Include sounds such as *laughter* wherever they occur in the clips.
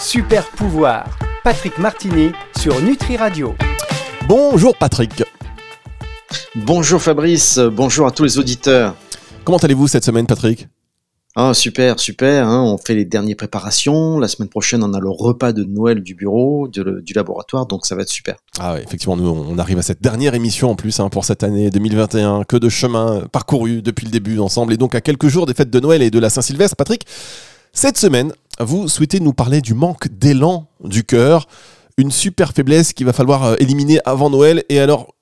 Super pouvoir, Patrick Martini sur Nutri Radio. Bonjour Patrick. Bonjour Fabrice, bonjour à tous les auditeurs. Comment allez-vous cette semaine Patrick? Ah super, super, hein. on fait les dernières préparations, la semaine prochaine on a le repas de Noël du bureau, du laboratoire, donc ça va être super. Ah ouais, effectivement, nous on arrive à cette dernière émission en plus hein, pour cette année 2021, que de chemin parcouru depuis le début ensemble, et donc à quelques jours des fêtes de Noël et de la Saint-Sylvestre. Patrick, cette semaine, vous souhaitez nous parler du manque d'élan du cœur, une super faiblesse qu'il va falloir euh, éliminer avant Noël, et alors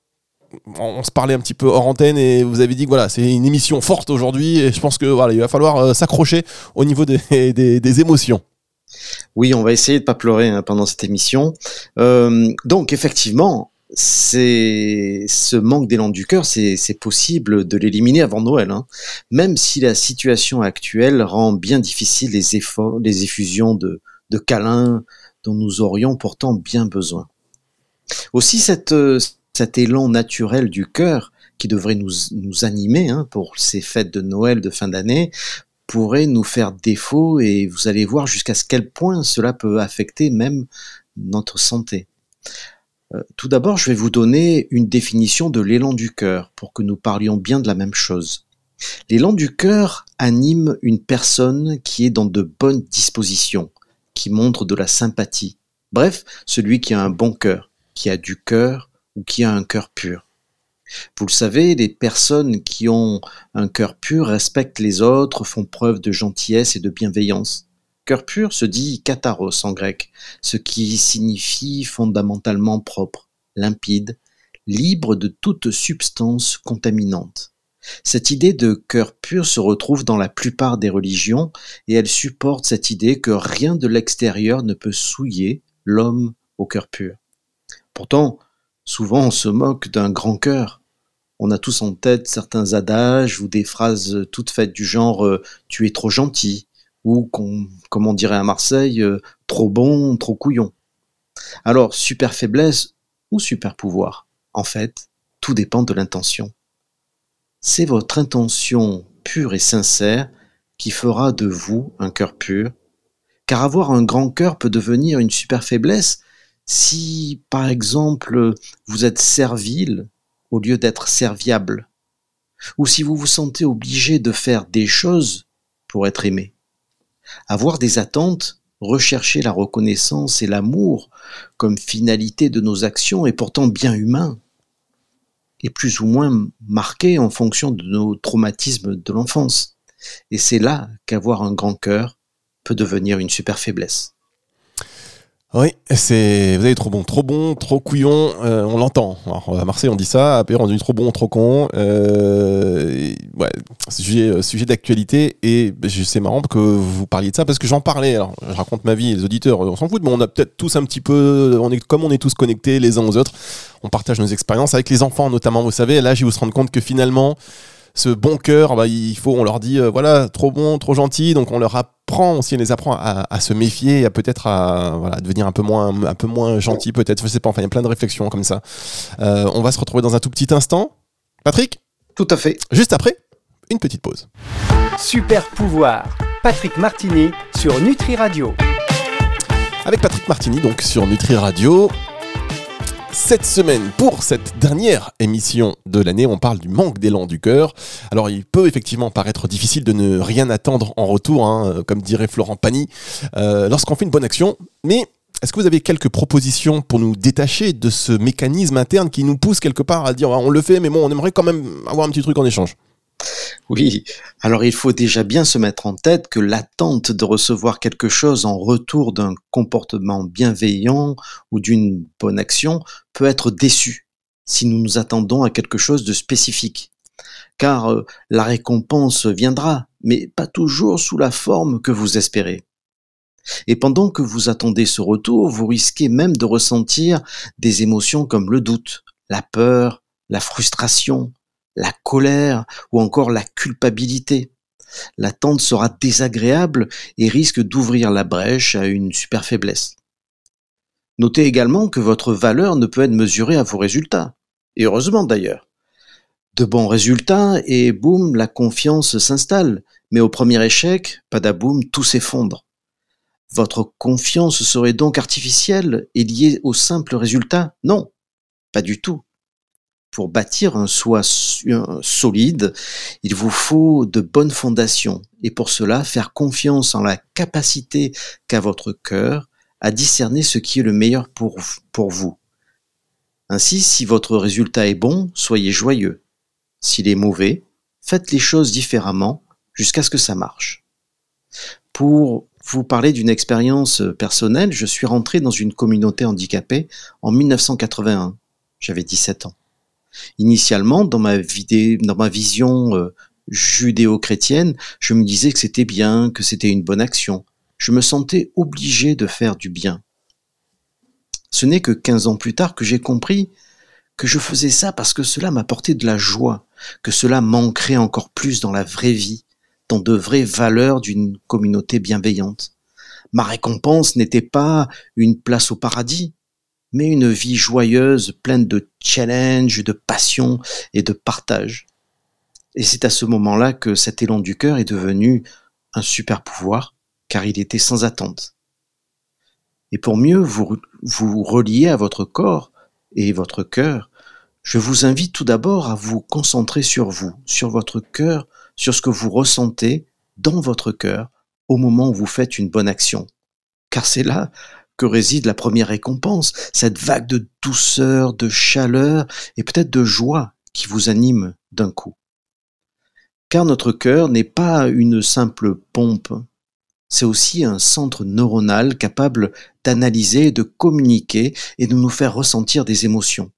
on se parlait un petit peu hors antenne et vous avez dit que voilà, c'est une émission forte aujourd'hui et je pense que voilà, il va falloir euh, s'accrocher au niveau des, *laughs* des, émotions. Oui, on va essayer de pas pleurer hein, pendant cette émission. Euh, donc effectivement, c'est ce manque d'élan du cœur, c'est possible de l'éliminer avant Noël, hein. même si la situation actuelle rend bien difficile les efforts, les effusions de, câlins dont nous aurions pourtant bien besoin. Aussi cet élan naturel du cœur qui devrait nous, nous animer hein, pour ces fêtes de Noël de fin d'année pourrait nous faire défaut et vous allez voir jusqu'à quel point cela peut affecter même notre santé. Euh, tout d'abord, je vais vous donner une définition de l'élan du cœur pour que nous parlions bien de la même chose. L'élan du cœur anime une personne qui est dans de bonnes dispositions, qui montre de la sympathie. Bref, celui qui a un bon cœur, qui a du cœur ou qui a un cœur pur. Vous le savez, les personnes qui ont un cœur pur respectent les autres, font preuve de gentillesse et de bienveillance. Cœur pur se dit katharos en grec, ce qui signifie fondamentalement propre, limpide, libre de toute substance contaminante. Cette idée de cœur pur se retrouve dans la plupart des religions et elle supporte cette idée que rien de l'extérieur ne peut souiller l'homme au cœur pur. Pourtant, Souvent on se moque d'un grand cœur. On a tous en tête certains adages ou des phrases toutes faites du genre euh, tu es trop gentil ou comme on dirait à Marseille euh, trop bon, trop couillon. Alors super faiblesse ou super pouvoir En fait, tout dépend de l'intention. C'est votre intention pure et sincère qui fera de vous un cœur pur, car avoir un grand cœur peut devenir une super faiblesse si, par exemple, vous êtes servile au lieu d'être serviable, ou si vous vous sentez obligé de faire des choses pour être aimé. Avoir des attentes, rechercher la reconnaissance et l'amour comme finalité de nos actions est pourtant bien humain et plus ou moins marqué en fonction de nos traumatismes de l'enfance. Et c'est là qu'avoir un grand cœur peut devenir une super faiblesse. Oui, c'est vous avez trop bon, trop bon, trop couillon, euh, on l'entend. à Marseille on dit ça, à Péry on dit trop bon, trop con. Euh, ouais, sujet, euh, sujet d'actualité et c'est marrant que vous parliez de ça parce que j'en parlais. Alors, je raconte ma vie, les auditeurs, on s'en fout, mais on a peut-être tous un petit peu, on est comme on est tous connectés les uns aux autres, on partage nos expériences avec les enfants notamment. Vous savez, là, je vous se rendre compte que finalement ce bon cœur, bah, il faut, on leur dit, euh, voilà, trop bon, trop gentil, donc on leur apprend aussi, on les apprend à, se méfier, à peut-être à voilà, devenir un peu moins, un peu moins gentil, peut-être, je sais pas, enfin, il y a plein de réflexions comme ça. Euh, on va se retrouver dans un tout petit instant. Patrick? Tout à fait. Juste après, une petite pause. Super pouvoir, Patrick Martini sur Nutri Radio. Avec Patrick Martini, donc sur Nutri Radio, cette semaine, pour cette dernière émission de l'année, on parle du manque d'élan du cœur. Alors il peut effectivement paraître difficile de ne rien attendre en retour, hein, comme dirait Florent Pagny, euh, lorsqu'on fait une bonne action, mais est-ce que vous avez quelques propositions pour nous détacher de ce mécanisme interne qui nous pousse quelque part à dire ah, on le fait, mais bon, on aimerait quand même avoir un petit truc en échange? Oui, alors il faut déjà bien se mettre en tête que l'attente de recevoir quelque chose en retour d'un comportement bienveillant ou d'une bonne action peut être déçue si nous nous attendons à quelque chose de spécifique. Car euh, la récompense viendra, mais pas toujours sous la forme que vous espérez. Et pendant que vous attendez ce retour, vous risquez même de ressentir des émotions comme le doute, la peur, la frustration, la colère ou encore la culpabilité. L'attente sera désagréable et risque d'ouvrir la brèche à une super faiblesse. Notez également que votre valeur ne peut être mesurée à vos résultats. Et heureusement d'ailleurs. De bons résultats et boum, la confiance s'installe. Mais au premier échec, padaboum, tout s'effondre. Votre confiance serait donc artificielle et liée au simple résultat? Non, pas du tout. Pour bâtir un soi solide, il vous faut de bonnes fondations et pour cela faire confiance en la capacité qu'a votre cœur à discerner ce qui est le meilleur pour, vous. Ainsi, si votre résultat est bon, soyez joyeux. S'il est mauvais, faites les choses différemment jusqu'à ce que ça marche. Pour vous parler d'une expérience personnelle, je suis rentré dans une communauté handicapée en 1981. J'avais 17 ans. Initialement, dans ma, vision euh, judéo-chrétienne, je me disais que c'était bien, que c'était une bonne action. Je me sentais obligé de faire du bien. Ce n'est que 15 ans plus tard que j'ai compris que je faisais ça parce que cela m'apportait de la joie, que cela manquerait encore plus dans la vraie vie, dans de vraies valeurs d'une communauté bienveillante. Ma récompense n'était pas une place au paradis, mais une vie joyeuse, pleine de challenges, de passion et de partage. Et c'est à ce moment-là que cet élan du cœur est devenu un super pouvoir, car il était sans attente. Et pour mieux vous, vous relier à votre corps et votre cœur, je vous invite tout d'abord à vous concentrer sur vous, sur votre cœur, sur ce que vous ressentez dans votre cœur au moment où vous faites une bonne action. Car c'est là que réside la première récompense, cette vague de douceur, de chaleur et peut-être de joie qui vous anime d'un coup. Car notre cœur n'est pas une simple pompe, c'est aussi un centre neuronal capable d'analyser, de communiquer et de nous faire ressentir des émotions.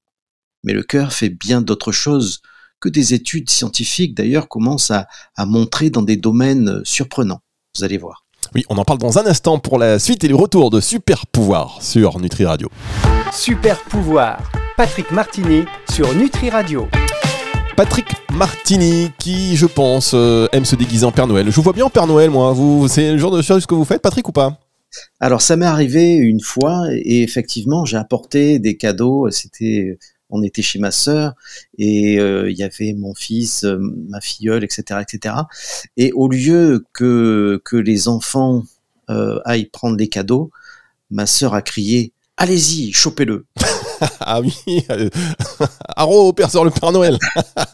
Mais le cœur fait bien d'autres choses que des études scientifiques d'ailleurs commencent à, montrer dans des domaines surprenants. Vous allez voir. Oui, on en parle dans un instant pour la suite et le retour de Super Pouvoir sur Nutri Radio. Super Pouvoir, Patrick Martini sur Nutri Radio. Patrick Martini, qui, je pense, euh, aime se déguiser en Père Noël. Je vous vois bien en Père Noël, moi. Vous, c'est le genre de choses que vous faites, Patrick, ou pas? Alors, ça m'est arrivé une fois, et effectivement, j'ai apporté des cadeaux. C'était on était chez ma sœur et euh, il y avait mon fils, euh, ma filleule, etc., etc. Et au lieu que que les enfants euh, aillent prendre les cadeaux, ma sœur a crié Allez-y, chopez-le. *laughs* ah oui, *laughs* Haro, Père le Père Noël.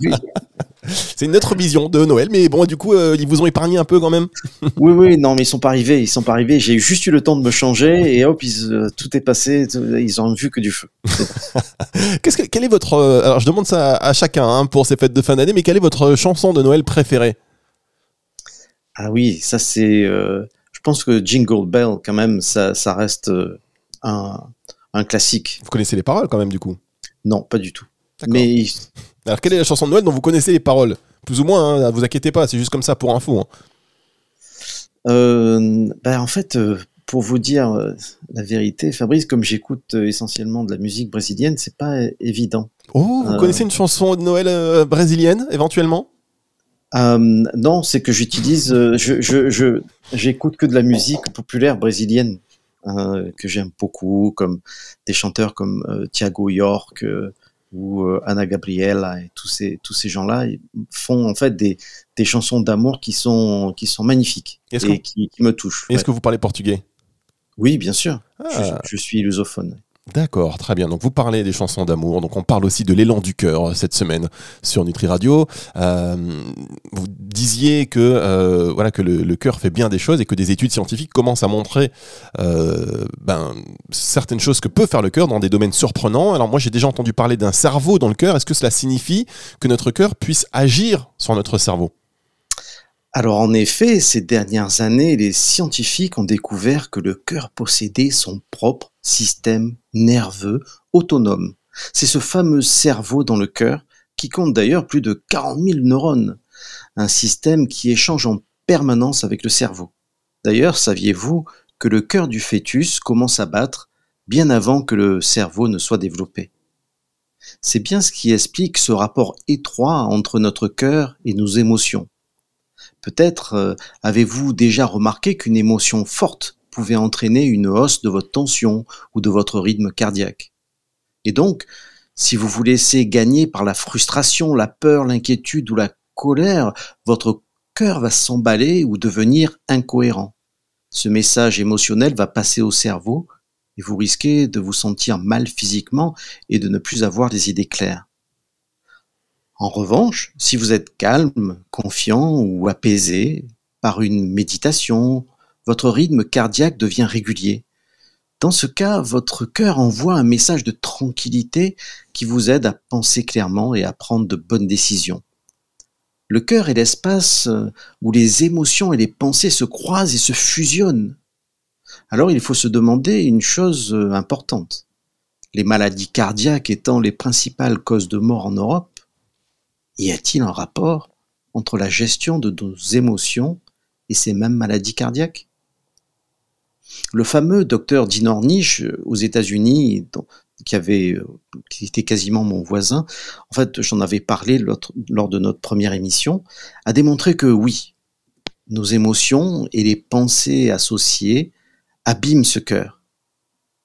*laughs* C'est une autre vision de Noël, mais bon, du coup, euh, ils vous ont épargné un peu quand même. *laughs* oui, oui, non, mais ils sont pas arrivés, ils sont pas arrivés. J'ai juste eu le temps de me changer et hop, euh, tout est passé. ils ont vu que du feu. *laughs* Qu'est-ce que, quel est votre euh, Alors, je demande ça à, chacun hein, pour ces fêtes de fin d'année, mais quelle est votre chanson de Noël préférée? Ah oui, ça c'est. je pense que Jingle Bell, quand même, ça, ça reste un, un classique. Vous connaissez les paroles quand même, du coup? Non, pas du tout. Mais alors, quelle est la chanson de Noël dont vous connaissez les paroles Plus ou moins, hein, vous inquiétez pas, c'est juste comme ça pour info. Hein. Euh, ben, en fait, euh, pour vous dire euh, la vérité, Fabrice, comme j'écoute essentiellement de la musique brésilienne, c'est pas évident. Oh, vous connaissez une chanson de Noël brésilienne, éventuellement? Non, c'est que j'utilise, je, je, j'écoute que de la musique populaire brésilienne. que j'aime beaucoup, comme des chanteurs comme Thiago York, ou euh, Anna Gabriela et tous ces tous ces gens-là font en fait des, des chansons d'amour qui sont qui sont magnifiques et qui, qui, me touchent. Est-ce que vous parlez portugais? Oui, bien sûr. Ah. Je, je, suis lusophone. D'accord, très bien. Donc vous parlez des chansons d'amour, donc on parle aussi de l'élan du cœur euh, cette semaine sur Nutri Radio. Euh, vous disiez que euh, voilà que le, cœur fait bien des choses et que des études scientifiques commencent à montrer ben, certaines choses que peut faire le cœur dans des domaines surprenants. Alors moi j'ai déjà entendu parler d'un cerveau dans le cœur. Est-ce que cela signifie que notre cœur puisse agir sur notre cerveau? Alors en effet, ces dernières années, les scientifiques ont découvert que le cœur possédait son propre système nerveux autonome. C'est ce fameux cerveau dans le cœur qui compte d'ailleurs plus de 40 000 neurones, un système qui échange en permanence avec le cerveau. D'ailleurs, saviez-vous que le cœur du fœtus commence à battre bien avant que le cerveau ne soit développé? C'est bien ce qui explique ce rapport étroit entre notre cœur et nos émotions. Peut-être euh, avez-vous déjà remarqué qu'une émotion forte pouvait entraîner une hausse de votre tension ou de votre rythme cardiaque. Et donc, si vous vous laissez gagner par la frustration, la peur, l'inquiétude ou la colère, votre cœur va s'emballer ou devenir incohérent. Ce message émotionnel va passer au cerveau et vous risquez de vous sentir mal physiquement et de ne plus avoir les idées claires. En revanche, si vous êtes calme, confiant ou apaisé par une méditation, votre rythme cardiaque devient régulier. Dans ce cas, votre cœur envoie un message de tranquillité qui vous aide à penser clairement et à prendre de bonnes décisions. Le cœur est l'espace où les émotions et les pensées se croisent et se fusionnent. Alors il faut se demander une chose importante. Les maladies cardiaques étant les principales causes de mort en Europe, y a-t-il un rapport entre la gestion de nos émotions et ces mêmes maladies cardiaques? Le fameux docteur Dinornish aux États-Unis, qui avait, qui était quasiment mon voisin, en fait, j'en avais parlé lors de notre première émission, a démontré que oui, nos émotions et les pensées associées abîment ce cœur.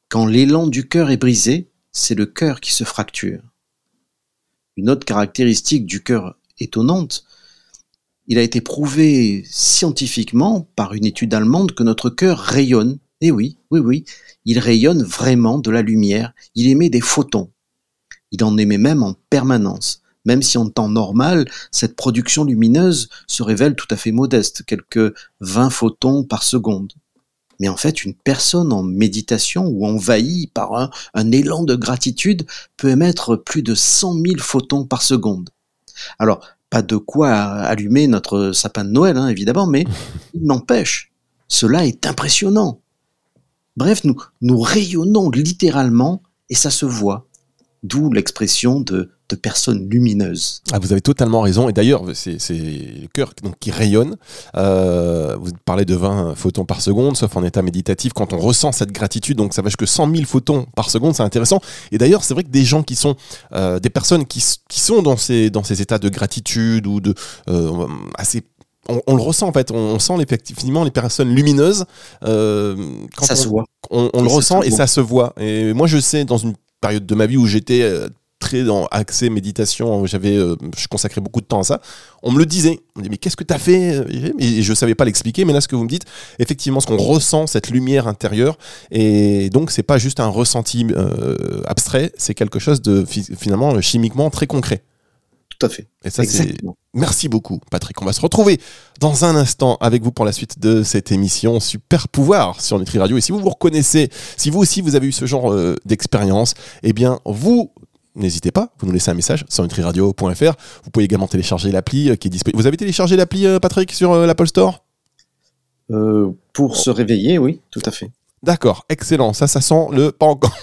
Quand l'élan du cœur est brisé, c'est le cœur qui se fracture. Une autre caractéristique du cœur étonnante, il a été prouvé scientifiquement par une étude allemande que notre cœur rayonne. Eh oui, oui, oui, il rayonne vraiment de la lumière, il émet des photons. Il en émet même en permanence. Même si en temps normal, cette production lumineuse se révèle tout à fait modeste, quelques 20 photons par seconde. Mais en fait, une personne en méditation ou envahie par un, un élan de gratitude peut émettre plus de 100 000 photons par seconde. Alors, pas de quoi allumer notre sapin de Noël, hein, évidemment, mais *laughs* il n'empêche, cela est impressionnant. Bref, nous, nous rayonnons littéralement et ça se voit. D'où l'expression de, de personnes lumineuses. Ah, vous avez totalement raison. Et d'ailleurs, c'est le cœur donc, qui rayonne. Euh, vous parlez de 20 photons par seconde, sauf en état méditatif, quand on ressent cette gratitude. Donc ça va jusque 100 000 photons par seconde, c'est intéressant. Et d'ailleurs, c'est vrai que des gens qui sont, euh, des personnes qui, qui, sont dans ces, dans ces états de gratitude ou de euh, assez on, le ressent en fait, on, sent effectivement les personnes lumineuses. Euh, quand ça on, se voit. On, le ressent et ça se voit. Et moi, je sais dans une période de ma vie où j'étais très dans accès méditation, j'avais, euh, je consacrais beaucoup de temps à ça. On me le disait. On me dit mais qu'est-ce que tu as fait? Et je savais pas l'expliquer. Mais là, ce que vous me dites, effectivement, ce qu'on ressent, cette lumière intérieure, et donc c'est pas juste un ressenti euh, abstrait, c'est quelque chose de finalement chimiquement très concret. Tout à fait. Et ça. Merci beaucoup, Patrick. On va se retrouver dans un instant avec vous pour la suite de cette émission Super Pouvoir sur Nutri Radio. Et si vous vous reconnaissez, si vous aussi vous avez eu ce genre euh, d'expérience, eh bien, vous n'hésitez pas, vous nous laissez un message sur nutriradio.fr. Vous pouvez également télécharger l'appli euh, qui est disponible. Vous avez téléchargé l'appli, euh, Patrick, sur l'Apple Store? Pour se réveiller, oui, tout à fait. D'accord, excellent. Ça, ça sent le pas *laughs* encore.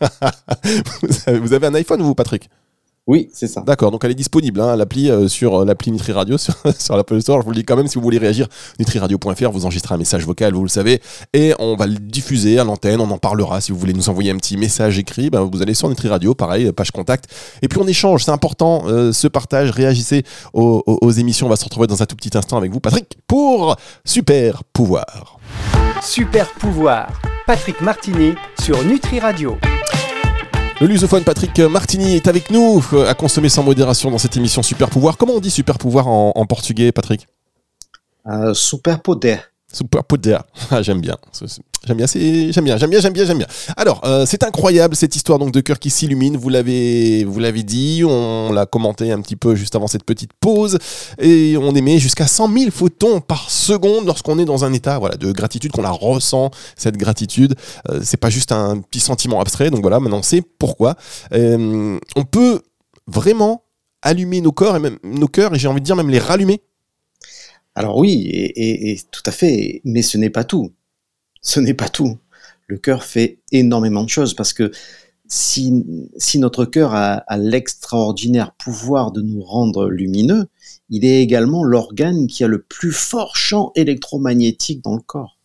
vous avez un iPhone, vous, Patrick? Oui, c'est ça. D'accord, donc elle est disponible, hein, l'appli euh, sur euh, l'appli Nutri Radio, *laughs* sur, sur l'Apple Store. Je vous le dis quand même, si vous voulez réagir, nutriradio.fr, vous enregistrez un message vocal, vous le savez, et on va le diffuser à l'antenne, on en parlera. Si vous voulez nous envoyer un petit message écrit, ben, vous allez sur Nutri Radio, pareil, page contact. Et puis on échange, c'est important, euh, ce partage, réagissez aux, aux émissions. On va se retrouver dans un tout petit instant avec vous, Patrick, pour Super Pouvoir. Super Pouvoir, Patrick Martini sur Nutri Radio. Le lusophone Patrick Martini est avec nous euh, à consommer sans modération dans cette émission Super Pouvoir. Comment on dit Super Pouvoir en, portugais, Patrick? Euh, Super Poder. Super Poder. Ah, j'aime bien. J'aime bien, j'aime bien, j'aime bien, j'aime bien. Alors, euh, c'est incroyable cette histoire donc de cœur qui s'illumine. Vous l'avez, dit, on l'a commenté un petit peu juste avant cette petite pause, et on émet jusqu'à 100 000 photons par seconde lorsqu'on est dans un état, voilà, de gratitude, qu'on la ressent cette gratitude. Euh, c'est pas juste un petit sentiment abstrait. Donc voilà, maintenant c'est pourquoi. Euh, on peut vraiment allumer nos corps et même nos cœurs, et j'ai envie de dire même les rallumer. Alors oui, et tout à fait, mais ce n'est pas tout ce n'est pas tout. Le cœur fait énormément de choses parce que si, notre cœur a l'extraordinaire pouvoir de nous rendre lumineux, il est également l'organe qui a le plus fort champ électromagnétique dans le corps.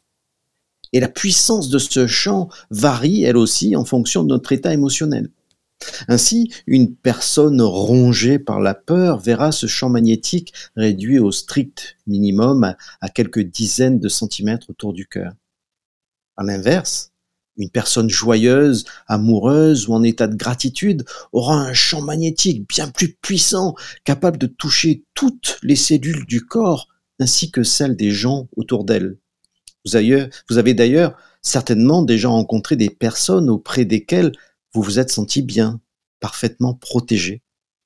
Et la puissance de ce champ varie, elle aussi, en fonction de notre état émotionnel. Ainsi, une personne rongée par la peur verra ce champ magnétique réduit au strict minimum à quelques dizaines de centimètres autour du cœur. À l'inverse, une personne joyeuse, amoureuse ou en état de gratitude aura un champ magnétique bien plus puissant, capable de toucher toutes les cellules du corps ainsi que celles des gens autour d'elle. Vous avez, vous avez d'ailleurs certainement déjà rencontré des personnes auprès desquelles vous vous êtes senti bien, parfaitement protégé.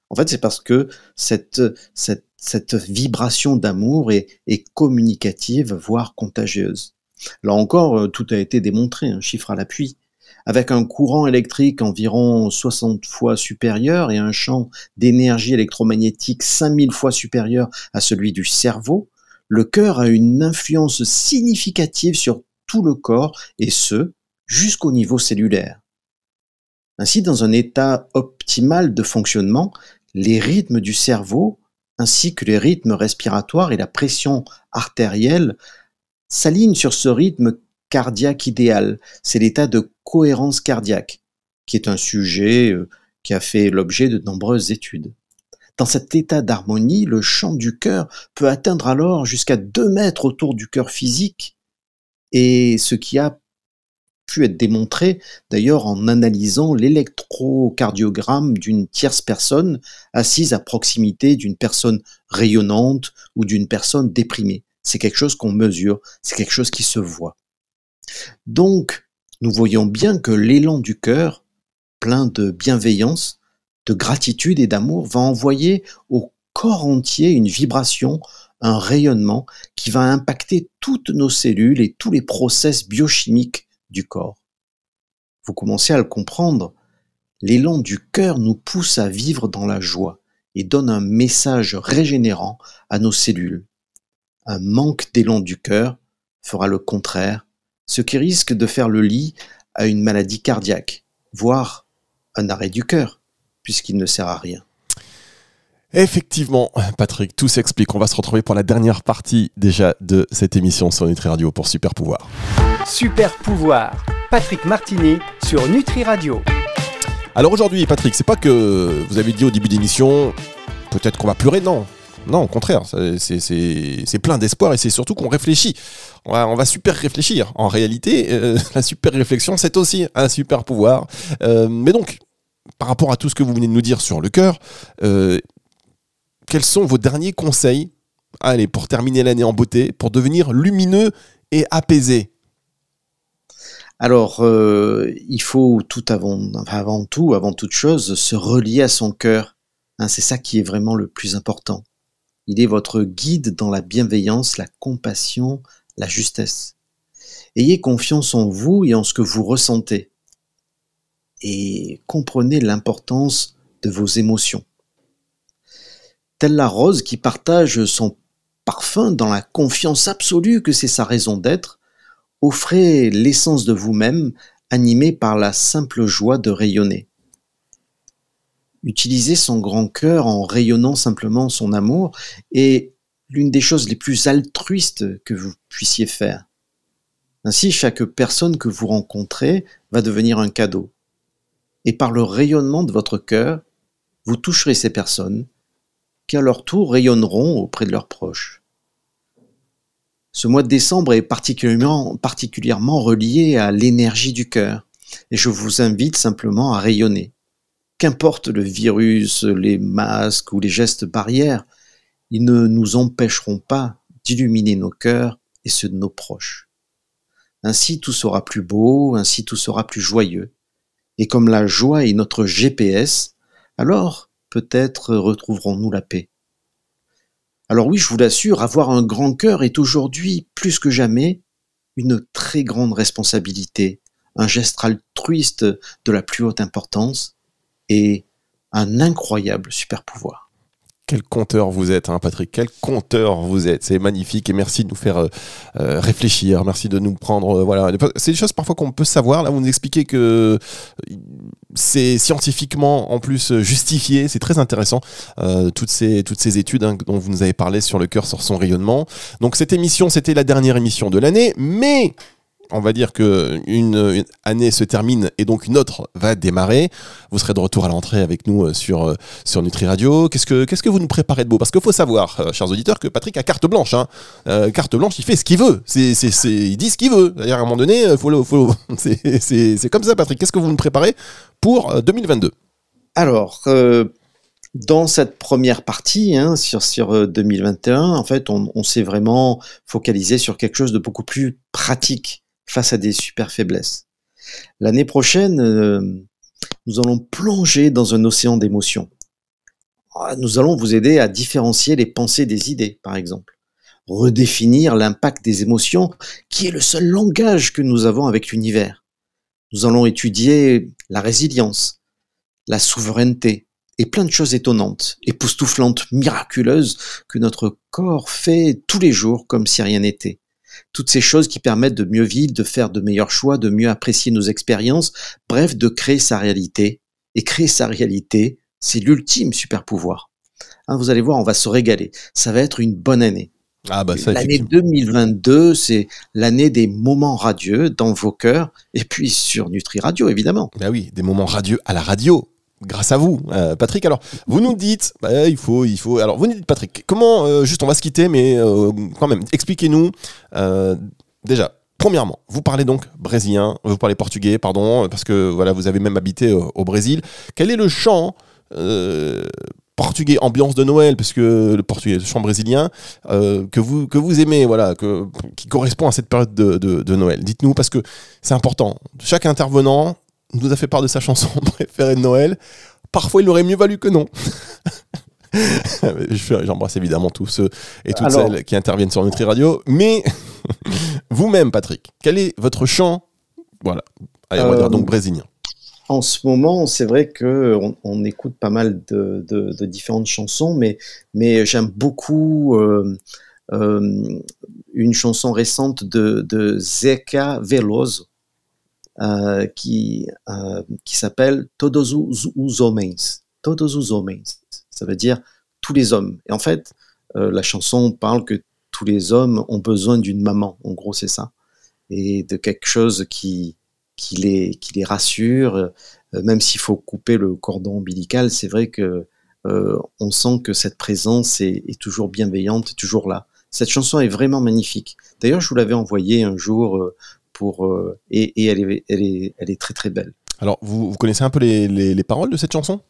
En fait, c'est parce que cette, cette, cette vibration d'amour est, est communicative, voire contagieuse. Là encore, euh, tout a été démontré, un chiffre à l'appui. Avec un courant électrique environ 60 fois supérieur et un champ d'énergie électromagnétique 5000 fois supérieur à celui du cerveau, le cœur a une influence significative sur tout le corps et ce, jusqu'au niveau cellulaire. Ainsi, dans un état optimal de fonctionnement, les rythmes du cerveau ainsi que les rythmes respiratoires et la pression artérielle s'alignent sur ce rythme cardiaque idéal. C'est l'état de cohérence cardiaque, qui est un sujet euh, qui a fait l'objet de nombreuses études. Dans cet état d'harmonie, le champ du cœur peut atteindre alors jusqu'à 2 mètres autour du cœur physique, et ce qui a pu être démontré d'ailleurs en analysant l'électrocardiogramme d'une tierce personne assise à proximité d'une personne rayonnante ou d'une personne déprimée. C'est quelque chose qu'on mesure, c'est quelque chose qui se voit. Donc, nous voyons bien que l'élan du cœur, plein de bienveillance, de gratitude et d'amour, va envoyer au corps entier une vibration, un rayonnement qui va impacter toutes nos cellules et tous les process biochimiques corps. Vous commencez à le comprendre, l'élan du cœur nous pousse à vivre dans la joie et donne un message régénérant à nos cellules. Un manque d'élan du cœur fera le contraire, ce qui risque de faire le lit à une maladie cardiaque, voire un arrêt du cœur, puisqu'il ne sert à rien. Effectivement, Patrick, tout s'explique. On va se retrouver pour la dernière partie déjà de cette émission sur Nutri Radio pour Super Pouvoir. Super Pouvoir, Patrick Martini sur Nutri Radio. Alors aujourd'hui, Patrick, c'est pas que vous avez dit au début d'émission, peut-être qu'on va pleurer, non. Non, au contraire, c'est plein d'espoir et c'est surtout qu'on réfléchit. On va, super réfléchir. En réalité, euh, *laughs* la super réflexion, c'est aussi un super pouvoir. Euh, mais donc, par rapport à tout ce que vous venez de nous dire sur le cœur, euh, quels sont vos derniers conseils Allez, pour terminer l'année en beauté, pour devenir lumineux et apaisé? Alors, euh, il faut tout avant, avant tout, avant toute chose, se relier à son cœur. Hein, c'est ça qui est vraiment le plus important. Il est votre guide dans la bienveillance, la compassion, la justesse. Ayez confiance en vous et en ce que vous ressentez. Et comprenez l'importance de vos émotions telle la rose qui partage son parfum dans la confiance absolue que c'est sa raison d'être, offrez l'essence de vous-même animée par la simple joie de rayonner. Utiliser son grand cœur en rayonnant simplement son amour est l'une des choses les plus altruistes que vous puissiez faire. Ainsi, chaque personne que vous rencontrez va devenir un cadeau. Et par le rayonnement de votre cœur, vous toucherez ces personnes qui à leur tour rayonneront auprès de leurs proches. Ce mois de décembre est particulièrement, particulièrement relié à l'énergie du cœur, et je vous invite simplement à rayonner. Qu'importe le virus, les masques ou les gestes barrières, ils ne nous empêcheront pas d'illuminer nos cœurs et ceux de nos proches. Ainsi tout sera plus beau, ainsi tout sera plus joyeux. Et comme la joie est notre GPS, alors peut-être retrouverons-nous la paix. Alors oui, je vous l'assure, avoir un grand cœur est aujourd'hui, plus que jamais, une très grande responsabilité, un geste altruiste de la plus haute importance et un incroyable super pouvoir. Quel conteur vous êtes, hein, Patrick. Quel conteur vous êtes. C'est magnifique et merci de nous faire euh, euh, réfléchir. Merci de nous prendre. Euh, voilà, c'est des choses parfois qu'on peut savoir. Là, vous nous expliquez que c'est scientifiquement en plus justifié. C'est très intéressant. toutes ces toutes ces études hein, dont vous nous avez parlé sur le cœur, sur son rayonnement. Donc cette émission, c'était la dernière émission de l'année, mais on va dire que une, année se termine et donc une autre va démarrer. Vous serez de retour à l'entrée avec nous euh, sur, euh, sur Nutri Radio. Qu'est-ce que, vous nous préparez de beau? Parce qu'il faut savoir, euh, chers auditeurs, que Patrick a carte blanche. Hein. carte blanche, il fait ce qu'il veut. Il dit ce qu'il veut. D'ailleurs, à un moment donné, faut, *laughs* c'est, comme ça, Patrick. Qu'est-ce que vous nous préparez pour 2022 Alors, dans cette première partie, hein, sur, sur 2021, en fait, on s'est vraiment focalisé sur quelque chose de beaucoup plus pratique face à des super faiblesses. L'année prochaine, nous allons plonger dans un océan d'émotions. Ah, nous allons vous aider à différencier les pensées des idées, par exemple. Redéfinir l'impact des émotions, qui est le seul langage que nous avons avec l'univers. Nous allons étudier la résilience, la souveraineté, et plein de choses étonnantes, époustouflantes, miraculeuses, que notre corps fait tous les jours comme si rien n'était. Toutes ces choses qui permettent de mieux vivre, de faire de meilleurs choix, de mieux apprécier nos expériences, bref, de créer sa réalité. Et créer sa réalité, c'est l'ultime super pouvoir. Hein, vous allez voir, on va se régaler. Ça va être une bonne année. Ah bah L'année 2022, c'est l'année des moments radieux dans vos cœurs et puis sur Nutri Radio, évidemment. Bah oui, des moments radieux à la radio grâce à vous, euh, Patrick. Alors, vous nous dites, bah, il faut, il faut. Alors, vous nous dites, Patrick, comment, euh, juste, on va se quitter, mais euh, quand même, expliquez-nous. déjà, premièrement, vous parlez donc brésilien, vous parlez portugais, pardon, parce que voilà, vous avez même habité au Brésil. Quel est le chant portugais ambiance de Noël, parce que le portugais, le chant brésilien, que vous que vous aimez, voilà, que, qui correspond à cette période de, de Noël? Dites-nous parce que c'est important. Chaque intervenant nous a fait part de sa chanson *laughs* préférée de Noël. Parfois, il aurait mieux valu que non. J'embrasse évidemment tous ceux et toutes celles qui interviennent sur Nutri Radio. Mais *laughs* vous-même, Patrick, quel est votre chant? Voilà, Allez, on va dire donc euh, brésilien. En ce moment, c'est vrai que on, écoute pas mal de, différentes chansons, mais, mais j'aime beaucoup euh, euh, une chanson récente de, de Zeca Veloso euh, qui, euh, qui s'appelle Todos os homens. Todos os homens. Ça veut dire tous les hommes. Et en fait, euh, la chanson parle que tous les hommes ont besoin d'une maman. En gros, c'est ça. Et de quelque chose qui, qui, les, qui les rassure. même s'il faut couper le cordon ombilical, c'est vrai que on sent que cette présence est, est, toujours bienveillante, toujours là. Cette chanson est vraiment magnifique. D'ailleurs, je vous l'avais envoyée un jour pour euh, et, elle, est, elle, est, elle est très très belle. Alors, vous, vous connaissez un peu les, les, paroles de cette chanson?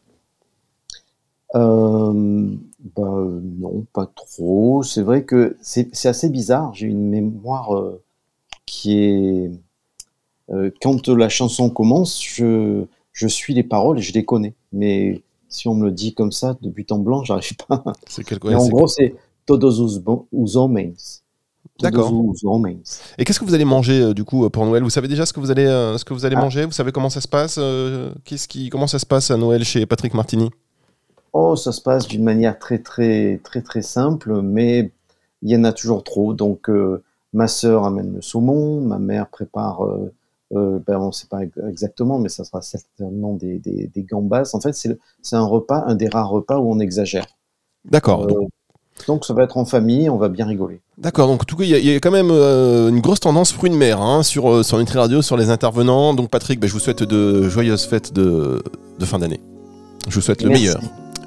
Euh, bah, non, pas trop. C'est vrai que c'est assez bizarre. J'ai une mémoire euh, qui est. quand la chanson commence, je, je suis les paroles et je les connais. Mais si on me le dit comme ça, de but en blanc, j'arrive pas. C'est quelque... en gros, c'est Todos os homens. D'accord. Et qu'est-ce que vous allez manger euh, du coup pour Noël? Vous savez déjà ce que vous allez, euh, ce que vous allez ah. manger? Vous savez comment ça se passe euh, Qu'est-ce qui, comment ça se passe à Noël chez Patrick Martini? Oh, ça se passe d'une manière très très très très simple, mais il y en a toujours trop. Donc ma sœur amène le saumon, ma mère prépare. ben, on ne sait pas exactement, mais ça sera certainement des, des, des gambas. En fait, c'est un repas, un des rares repas où on exagère. D'accord. Donc ça va être en famille, on va bien rigoler. D'accord, donc en tout cas, il y, a quand même euh, une grosse tendance fruit de mer hein, sur, euh, sur Nutri Radio, sur les intervenants. Donc Patrick, ben, je vous souhaite de joyeuses fêtes de, de fin d'année. Je vous souhaite le meilleur.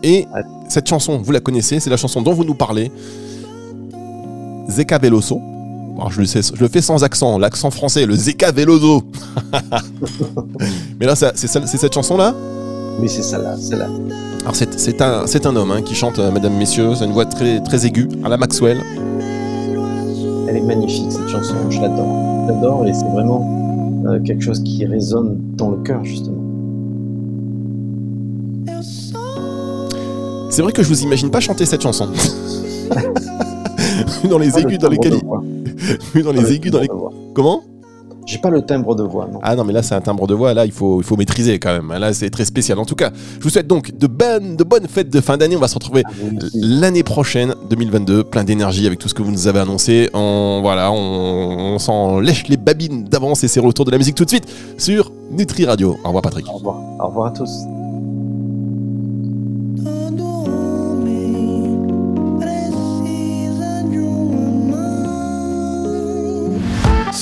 Et cette chanson, vous la connaissez, c'est la chanson dont vous nous parlez. Zeka Veloso. Alors je, le sais, je le fais sans accent, l'accent français, le Zeka Veloso. *laughs* Mais là, c'est cette chanson-là? Oui, c'est celle-là, celle-là. Alors c'est un, un homme hein, qui chante, euh, mesdames, messieurs, c'est une voix très, très aiguë, à la Maxwell. Elle est magnifique cette chanson, je l'adore. Je l'adore et c'est vraiment euh, quelque chose qui résonne dans le cœur justement. C'est vrai que je vous imagine pas chanter cette chanson. *laughs* dans les aigus dans lesquels *laughs* dans les aigus dans les comment? J'ai pas le timbre de voix, non. Ah non, mais là, c'est un timbre de voix, là, il faut, il faut maîtriser quand même. Là, c'est très spécial. En tout cas, je vous souhaite donc de bonnes, de bonnes fêtes de fin d'année. On va se retrouver ah, l'année prochaine, 2022, plein d'énergie avec tout ce que vous nous avez annoncé. On, voilà, on, s'en lèche les babines d'avance et c'est retour de la musique tout de suite sur Nutri Radio. Au revoir, Patrick. Au revoir. Au revoir à tous.